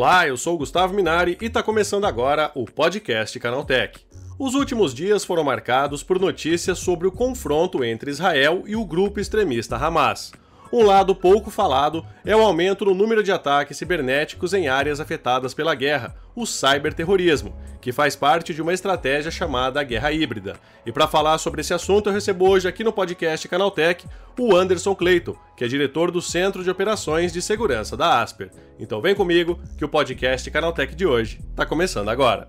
Olá, eu sou o Gustavo Minari e está começando agora o podcast Canaltech. Os últimos dias foram marcados por notícias sobre o confronto entre Israel e o grupo extremista Hamas. Um lado pouco falado é o aumento no número de ataques cibernéticos em áreas afetadas pela guerra, o cyberterrorismo, que faz parte de uma estratégia chamada guerra híbrida. E para falar sobre esse assunto, eu recebo hoje aqui no podcast Canaltech o Anderson Cleiton, que é diretor do Centro de Operações de Segurança da Asper. Então vem comigo que o podcast Canaltech de hoje está começando agora.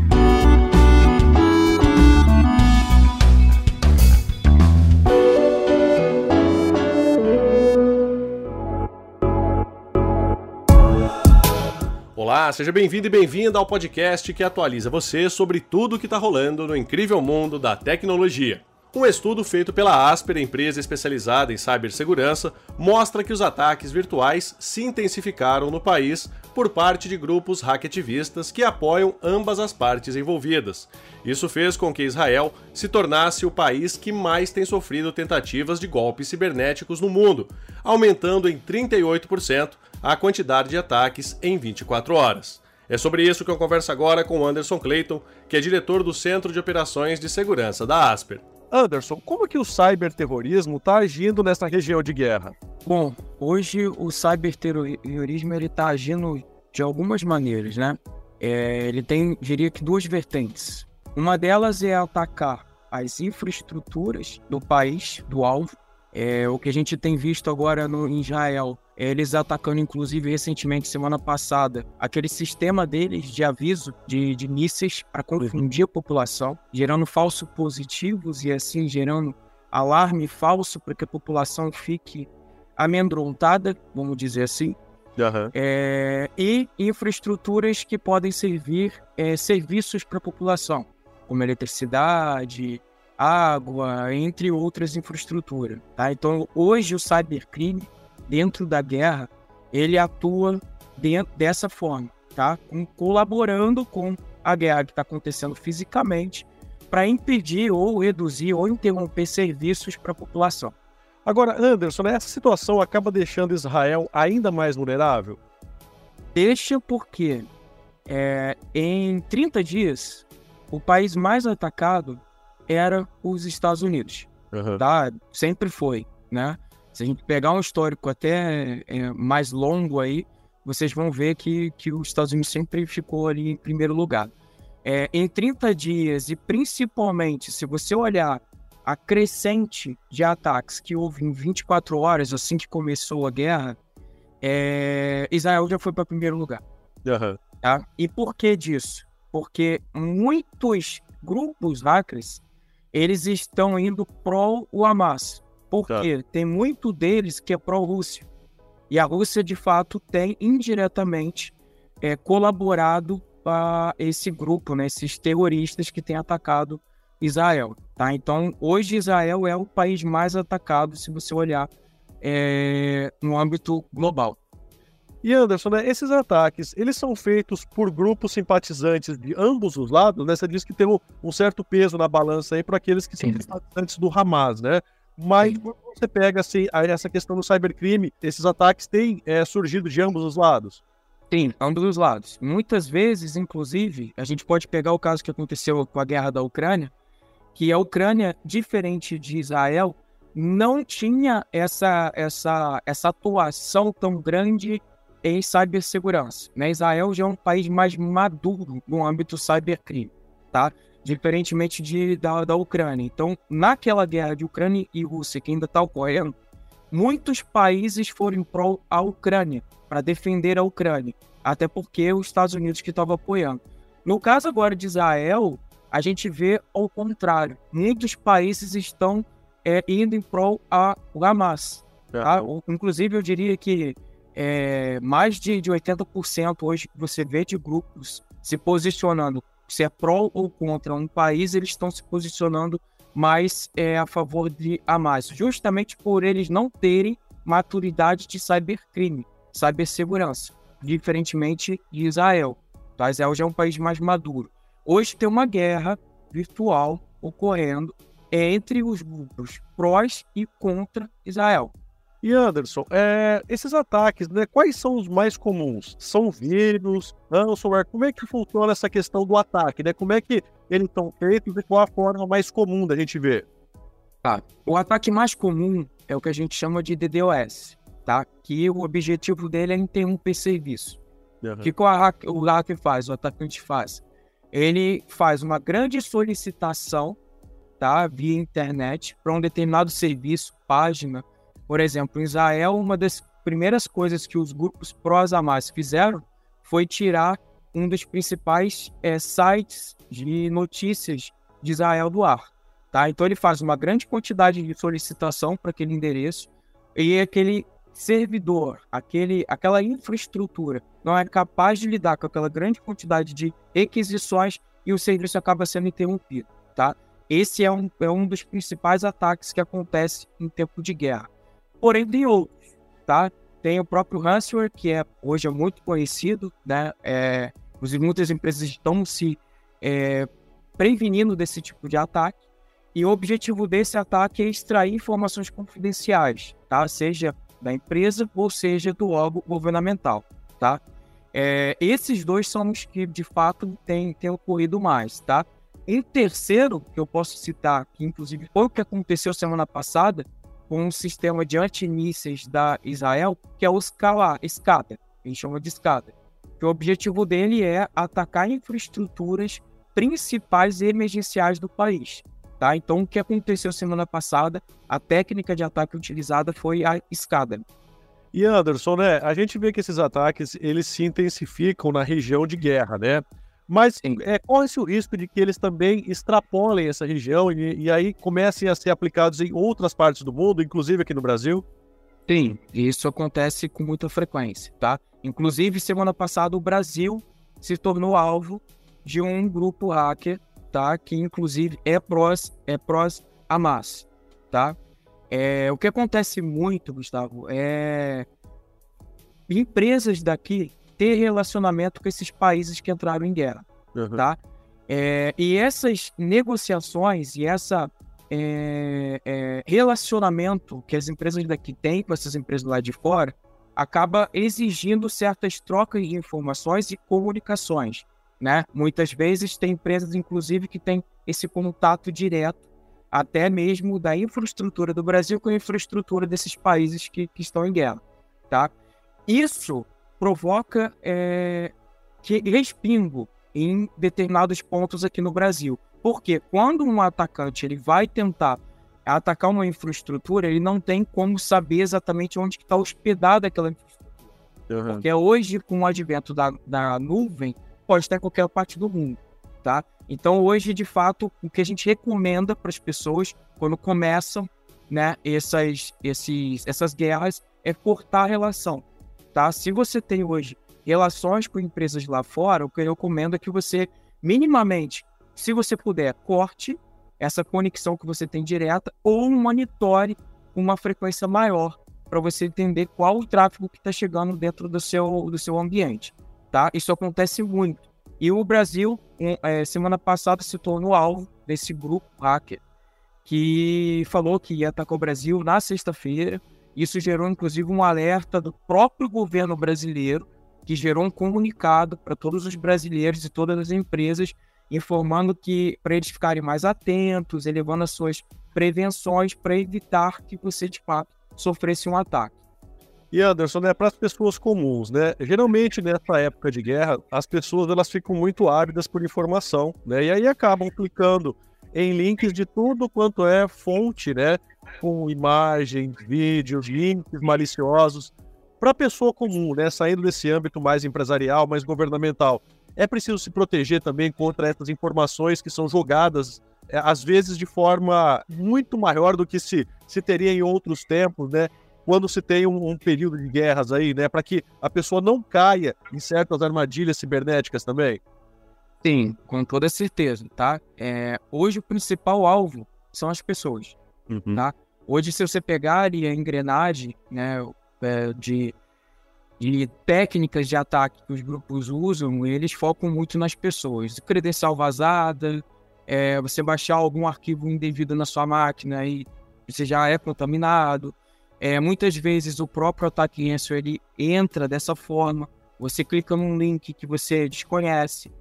Olá, seja bem-vindo e bem-vinda ao podcast que atualiza você sobre tudo o que está rolando no incrível mundo da tecnologia. Um estudo feito pela Asper, empresa especializada em cibersegurança, mostra que os ataques virtuais se intensificaram no país por parte de grupos hackativistas que apoiam ambas as partes envolvidas. Isso fez com que Israel se tornasse o país que mais tem sofrido tentativas de golpes cibernéticos no mundo, aumentando em 38% a quantidade de ataques em 24 horas. É sobre isso que eu converso agora com Anderson Clayton, que é diretor do Centro de Operações de Segurança da Asper. Anderson, como que o cyberterrorismo está agindo nessa região de guerra? Bom, hoje o cyberterrorismo está agindo de algumas maneiras, né? É, ele tem, diria que, duas vertentes. Uma delas é atacar as infraestruturas do país, do alvo. É, o que a gente tem visto agora no, em Israel eles atacando, inclusive, recentemente, semana passada, aquele sistema deles de aviso de, de mísseis para confundir a população, gerando falsos positivos e assim gerando alarme falso para que a população fique amedrontada, vamos dizer assim. Uhum. É, e infraestruturas que podem servir é, serviços para a população, como eletricidade, água, entre outras infraestruturas. Tá? Então, hoje o cybercrime dentro da guerra, ele atua dentro dessa forma, tá? Com, colaborando com a guerra que está acontecendo fisicamente para impedir ou reduzir ou interromper serviços para a população. Agora, Anderson, essa situação acaba deixando Israel ainda mais vulnerável? Deixa porque é, em 30 dias, o país mais atacado era os Estados Unidos. Uhum. Tá? Sempre foi, né? Se a gente pegar um histórico até é, mais longo aí, vocês vão ver que, que os Estados Unidos sempre ficou ali em primeiro lugar. É, em 30 dias, e principalmente se você olhar a crescente de ataques que houve em 24 horas, assim que começou a guerra, é, Israel já foi para primeiro lugar. Uhum. Tá? E por que disso? Porque muitos grupos hackers eles estão indo pro o Hamas. Porque tá. tem muito deles que é pró-Rússia. E a Rússia, de fato, tem indiretamente é, colaborado para esse grupo, né, esses terroristas que têm atacado Israel. Tá? Então, hoje Israel é o país mais atacado, se você olhar é, no âmbito global. E Anderson, né, esses ataques, eles são feitos por grupos simpatizantes de ambos os lados, né? Você diz que tem um, um certo peso na balança aí para aqueles que Sim. são simpatizantes do Hamas, né? Mas quando você pega assim, essa questão do cybercrime, esses ataques têm é, surgido de ambos os lados. Sim, ambos os lados. Muitas vezes, inclusive, a gente pode pegar o caso que aconteceu com a guerra da Ucrânia, que a Ucrânia, diferente de Israel, não tinha essa, essa, essa atuação tão grande em cibersegurança. Né? Israel já é um país mais maduro no âmbito cybercrime, tá? diferentemente de, da, da Ucrânia. Então, naquela guerra de Ucrânia e Rússia que ainda está ocorrendo, muitos países foram pró a Ucrânia, para defender a Ucrânia, até porque os Estados Unidos que estavam apoiando. No caso agora de Israel, a gente vê ao contrário. Muitos países estão é, indo em prol a Hamas. Tá? Inclusive, eu diria que é, mais de, de 80% hoje que você vê de grupos se posicionando, se é pró ou contra um país, eles estão se posicionando mais é, a favor de Hamas, justamente por eles não terem maturidade de cybercrime, cibersegurança, diferentemente de Israel. Tá? Israel já é um país mais maduro. Hoje tem uma guerra virtual ocorrendo entre os grupos prós e contra Israel. E Anderson, é, esses ataques, né, quais são os mais comuns? São vírus, ransomware? Como é que funciona essa questão do ataque? Né? Como é que eles estão feitos e qual a forma mais comum da gente ver? Tá. O ataque mais comum é o que a gente chama de DDoS, tá? que o objetivo dele é interromper serviço. Uhum. O que o, hack, o hacker faz, o atacante faz? Ele faz uma grande solicitação tá, via internet para um determinado serviço, página, por exemplo, em Israel, uma das primeiras coisas que os grupos pró-Hamas fizeram foi tirar um dos principais é, sites de notícias de Israel do ar. Tá? Então ele faz uma grande quantidade de solicitação para aquele endereço e aquele servidor, aquele, aquela infraestrutura não é capaz de lidar com aquela grande quantidade de requisições e o serviço acaba sendo interrompido. Tá? Esse é um, é um dos principais ataques que acontece em tempo de guerra porém tem outros, tá? Tem o próprio ransomware, que é, hoje é muito conhecido, né? É, muitas empresas estão se é, prevenindo desse tipo de ataque, e o objetivo desse ataque é extrair informações confidenciais, tá? Seja da empresa ou seja do órgão governamental, tá? É, esses dois são os que, de fato, têm, têm ocorrido mais, tá? Em terceiro, que eu posso citar, que inclusive foi o que aconteceu semana passada, um sistema de antimísseis da Israel, que é o SCADA, a gente chama de SCADA. O objetivo dele é atacar infraestruturas principais e emergenciais do país. Tá? Então, o que aconteceu semana passada, a técnica de ataque utilizada foi a SCADA. E Anderson, né, a gente vê que esses ataques eles se intensificam na região de guerra, né? Mas é, corre-se o risco de que eles também extrapolem essa região e, e, aí comecem a ser aplicados em outras partes do mundo, inclusive aqui no Brasil? Sim, isso acontece com muita frequência, tá? Inclusive, semana passada, o Brasil se tornou alvo de um grupo hacker, tá? Que inclusive é prós, é prós Hamas, tá? É, o que acontece muito, Gustavo, é empresas daqui ter relacionamento com esses países que entraram em guerra, uhum. tá? É, e essas negociações e essa é, é, relacionamento que as empresas daqui têm com essas empresas lá de fora acaba exigindo certas trocas de informações e comunicações, né? Muitas vezes tem empresas, inclusive, que têm esse contato direto até mesmo da infraestrutura do Brasil com a infraestrutura desses países que, que estão em guerra, tá? Isso provoca é, que respingo em determinados pontos aqui no Brasil. Porque quando um atacante ele vai tentar atacar uma infraestrutura, ele não tem como saber exatamente onde está hospedada aquela infraestrutura. Uhum. Porque hoje, com o advento da, da nuvem, pode estar em qualquer parte do mundo. Tá? Então, hoje, de fato, o que a gente recomenda para as pessoas quando começam né, essas, esses, essas guerras é cortar a relação tá? Se você tem hoje relações com empresas lá fora, o que eu recomendo é que você, minimamente, se você puder, corte essa conexão que você tem direta ou monitore uma frequência maior para você entender qual o tráfego que está chegando dentro do seu, do seu ambiente, tá? Isso acontece muito. E o Brasil, é, semana passada, se tornou alvo desse grupo hacker que falou que ia atacar o Brasil na sexta-feira isso gerou, inclusive, um alerta do próprio governo brasileiro, que gerou um comunicado para todos os brasileiros e todas as empresas, informando que para eles ficarem mais atentos, elevando as suas prevenções para evitar que você, de fato, sofresse um ataque. E Anderson, né, para as pessoas comuns, né? Geralmente nessa época de guerra, as pessoas elas ficam muito ávidas por informação, né? E aí acabam clicando em links de tudo quanto é fonte, né? Com imagens, vídeos, links maliciosos. Para a pessoa comum, né? Saindo desse âmbito mais empresarial, mais governamental, é preciso se proteger também contra essas informações que são jogadas, é, às vezes de forma muito maior do que se, se teria em outros tempos, né? quando se tem um, um período de guerras aí, né? Para que a pessoa não caia em certas armadilhas cibernéticas também? Sim, com toda certeza, tá? É, hoje o principal alvo são as pessoas, uhum. tá? Hoje, se você pegar ali a engrenagem né, é, de, de técnicas de ataque que os grupos usam, eles focam muito nas pessoas. Credencial vazada, é, você baixar algum arquivo indevido na sua máquina e você já é contaminado. É, muitas vezes o próprio ataque ele entra dessa forma. Você clica num link que você desconhece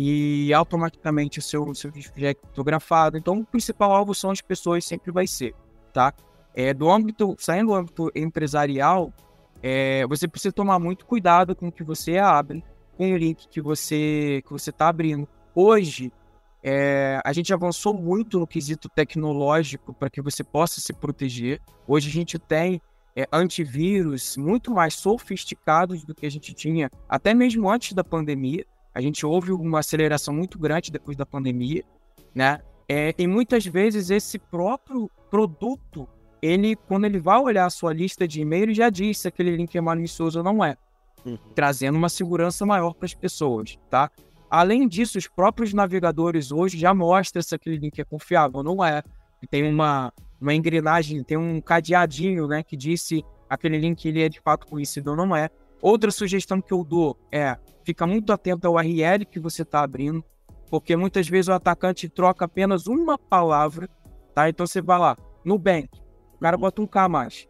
e automaticamente o seu, seu disco já é criptografado. Então, o principal alvo são as pessoas, sempre vai ser, tá? É, do âmbito, saindo do âmbito empresarial, é, você precisa tomar muito cuidado com o que você abre, com o link que você que você está abrindo. Hoje, é, a gente avançou muito no quesito tecnológico para que você possa se proteger. Hoje a gente tem é, antivírus muito mais sofisticados do que a gente tinha até mesmo antes da pandemia. A gente houve uma aceleração muito grande depois da pandemia, né? É, e muitas vezes esse próprio produto, ele, quando ele vai olhar a sua lista de e-mail, já diz se aquele link é malicioso ou não é, uhum. trazendo uma segurança maior para as pessoas, tá? Além disso, os próprios navegadores hoje já mostram se aquele link é confiável ou não é. Tem uma, uma engrenagem, tem um cadeadinho, né, que diz se aquele link ele é de fato conhecido ou não é. Outra sugestão que eu dou é fica muito atento ao URL que você está abrindo, porque muitas vezes o atacante troca apenas uma palavra, tá? Então você vai lá, Nubank, o cara bota um K mais.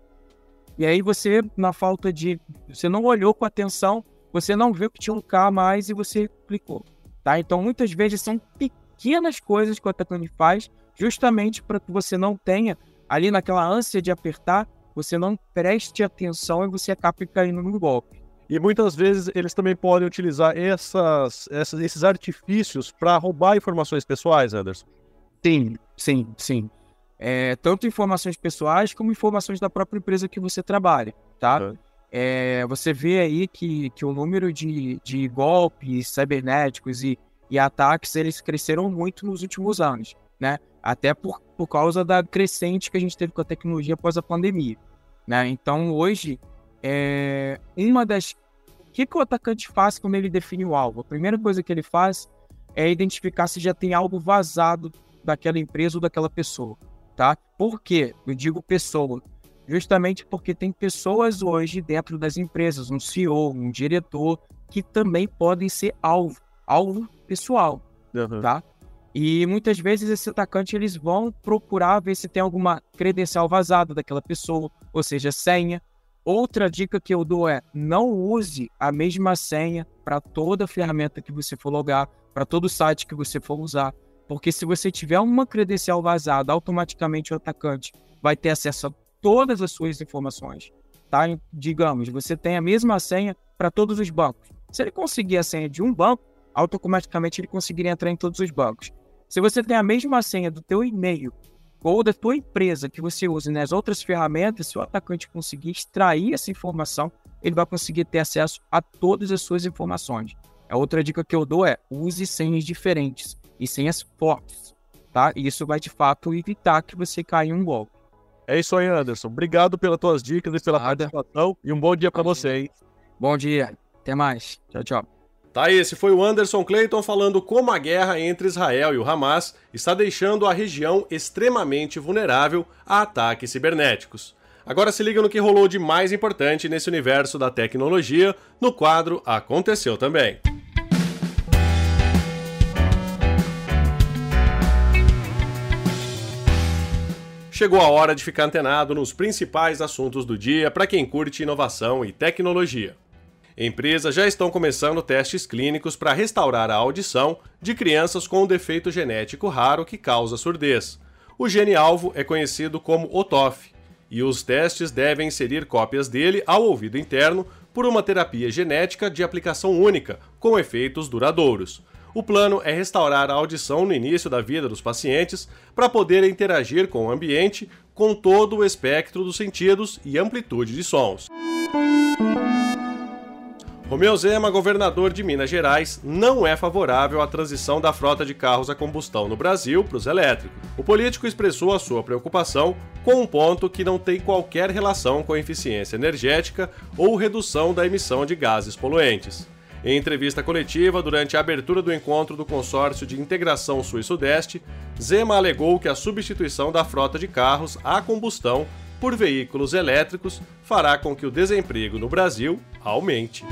E aí você, na falta de. Você não olhou com atenção, você não viu que tinha um K mais e você clicou, tá? Então muitas vezes são pequenas coisas que o atacante faz, justamente para que você não tenha ali naquela ânsia de apertar, você não preste atenção e você acabe caindo no golpe. E muitas vezes eles também podem utilizar essas, essas esses artifícios para roubar informações pessoais, Anderson. Sim, sim, sim. É, tanto informações pessoais como informações da própria empresa que você trabalha, tá? É. É, você vê aí que, que o número de, de golpes cibernéticos e, e ataques, eles cresceram muito nos últimos anos, né? Até por, por causa da crescente que a gente teve com a tecnologia após a pandemia, né? Então, hoje, é, uma das. O que, que o atacante faz quando ele define o alvo? A primeira coisa que ele faz é identificar se já tem algo vazado daquela empresa ou daquela pessoa, tá? Por quê? Eu digo pessoa. Justamente porque tem pessoas hoje dentro das empresas, um CEO, um diretor, que também podem ser alvo, alvo pessoal, uhum. tá? E muitas vezes esse atacante eles vão procurar ver se tem alguma credencial vazada daquela pessoa, ou seja, senha, Outra dica que eu dou é não use a mesma senha para toda ferramenta que você for logar, para todo site que você for usar, porque se você tiver uma credencial vazada, automaticamente o atacante vai ter acesso a todas as suas informações. Tá? Digamos, você tem a mesma senha para todos os bancos. Se ele conseguir a senha de um banco, automaticamente ele conseguiria entrar em todos os bancos. Se você tem a mesma senha do teu e-mail ou da tua empresa que você usa nas outras ferramentas, se o atacante conseguir extrair essa informação, ele vai conseguir ter acesso a todas as suas informações. A outra dica que eu dou é use senhas diferentes e senhas fortes, tá? Isso vai de fato evitar que você caia em um golpe. É isso aí, Anderson. Obrigado pelas tuas dicas e pela Nada. participação e um bom dia para você, hein? Bom dia. Até mais. Tchau, tchau. Tá, esse foi o Anderson Clayton falando como a guerra entre Israel e o Hamas está deixando a região extremamente vulnerável a ataques cibernéticos. Agora se liga no que rolou de mais importante nesse universo da tecnologia no quadro Aconteceu Também. Chegou a hora de ficar antenado nos principais assuntos do dia para quem curte inovação e tecnologia. Empresas já estão começando testes clínicos para restaurar a audição de crianças com um defeito genético raro que causa surdez. O gene alvo é conhecido como OTOF, e os testes devem inserir cópias dele ao ouvido interno por uma terapia genética de aplicação única, com efeitos duradouros. O plano é restaurar a audição no início da vida dos pacientes para poder interagir com o ambiente com todo o espectro dos sentidos e amplitude de sons. Romeu Zema, governador de Minas Gerais, não é favorável à transição da frota de carros a combustão no Brasil para os elétricos. O político expressou a sua preocupação com um ponto que não tem qualquer relação com eficiência energética ou redução da emissão de gases poluentes. Em entrevista coletiva durante a abertura do encontro do Consórcio de Integração Sul e Sudeste, Zema alegou que a substituição da frota de carros a combustão por veículos elétricos fará com que o desemprego no Brasil aumente.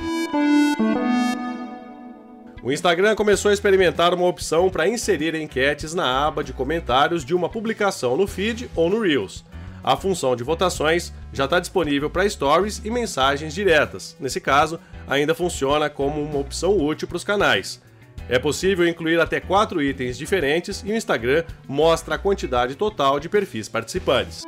O Instagram começou a experimentar uma opção para inserir enquetes na aba de comentários de uma publicação no feed ou no Reels. A função de votações já está disponível para stories e mensagens diretas. Nesse caso, ainda funciona como uma opção útil para os canais. É possível incluir até quatro itens diferentes e o Instagram mostra a quantidade total de perfis participantes.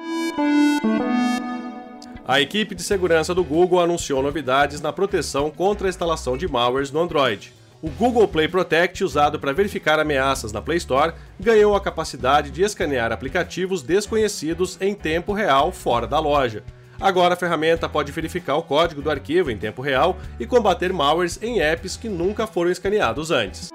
A equipe de segurança do Google anunciou novidades na proteção contra a instalação de malwares no Android. O Google Play Protect, usado para verificar ameaças na Play Store, ganhou a capacidade de escanear aplicativos desconhecidos em tempo real fora da loja. Agora a ferramenta pode verificar o código do arquivo em tempo real e combater malwares em apps que nunca foram escaneados antes.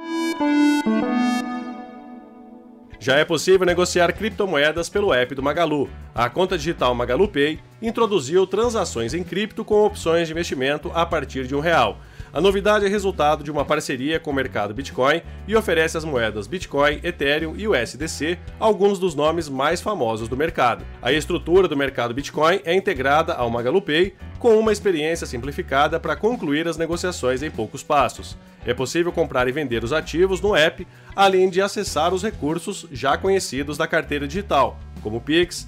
Já é possível negociar criptomoedas pelo app do Magalu. A conta digital Magalu Pay introduziu transações em cripto com opções de investimento a partir de um real. A novidade é resultado de uma parceria com o mercado Bitcoin e oferece as moedas Bitcoin, Ethereum e USDC, alguns dos nomes mais famosos do mercado. A estrutura do mercado Bitcoin é integrada ao Magalu Pay com uma experiência simplificada para concluir as negociações em poucos passos. É possível comprar e vender os ativos no app, além de acessar os recursos já conhecidos da carteira digital, como Pix,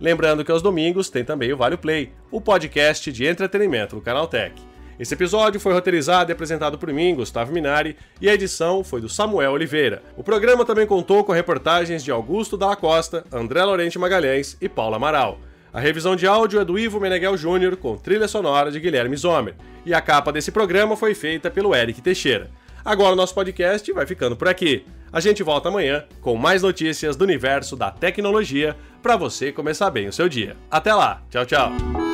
Lembrando que aos domingos tem também o Vale Play, o podcast de entretenimento do Canaltech. Esse episódio foi roteirizado e apresentado por mim, Gustavo Minari, e a edição foi do Samuel Oliveira. O programa também contou com reportagens de Augusto Dalla Costa, André Lorente Magalhães e Paula Amaral. A revisão de áudio é do Ivo Meneghel Júnior, com trilha sonora de Guilherme Zomer. E a capa desse programa foi feita pelo Eric Teixeira. Agora o nosso podcast vai ficando por aqui. A gente volta amanhã com mais notícias do universo da tecnologia para você começar bem o seu dia. Até lá, tchau, tchau.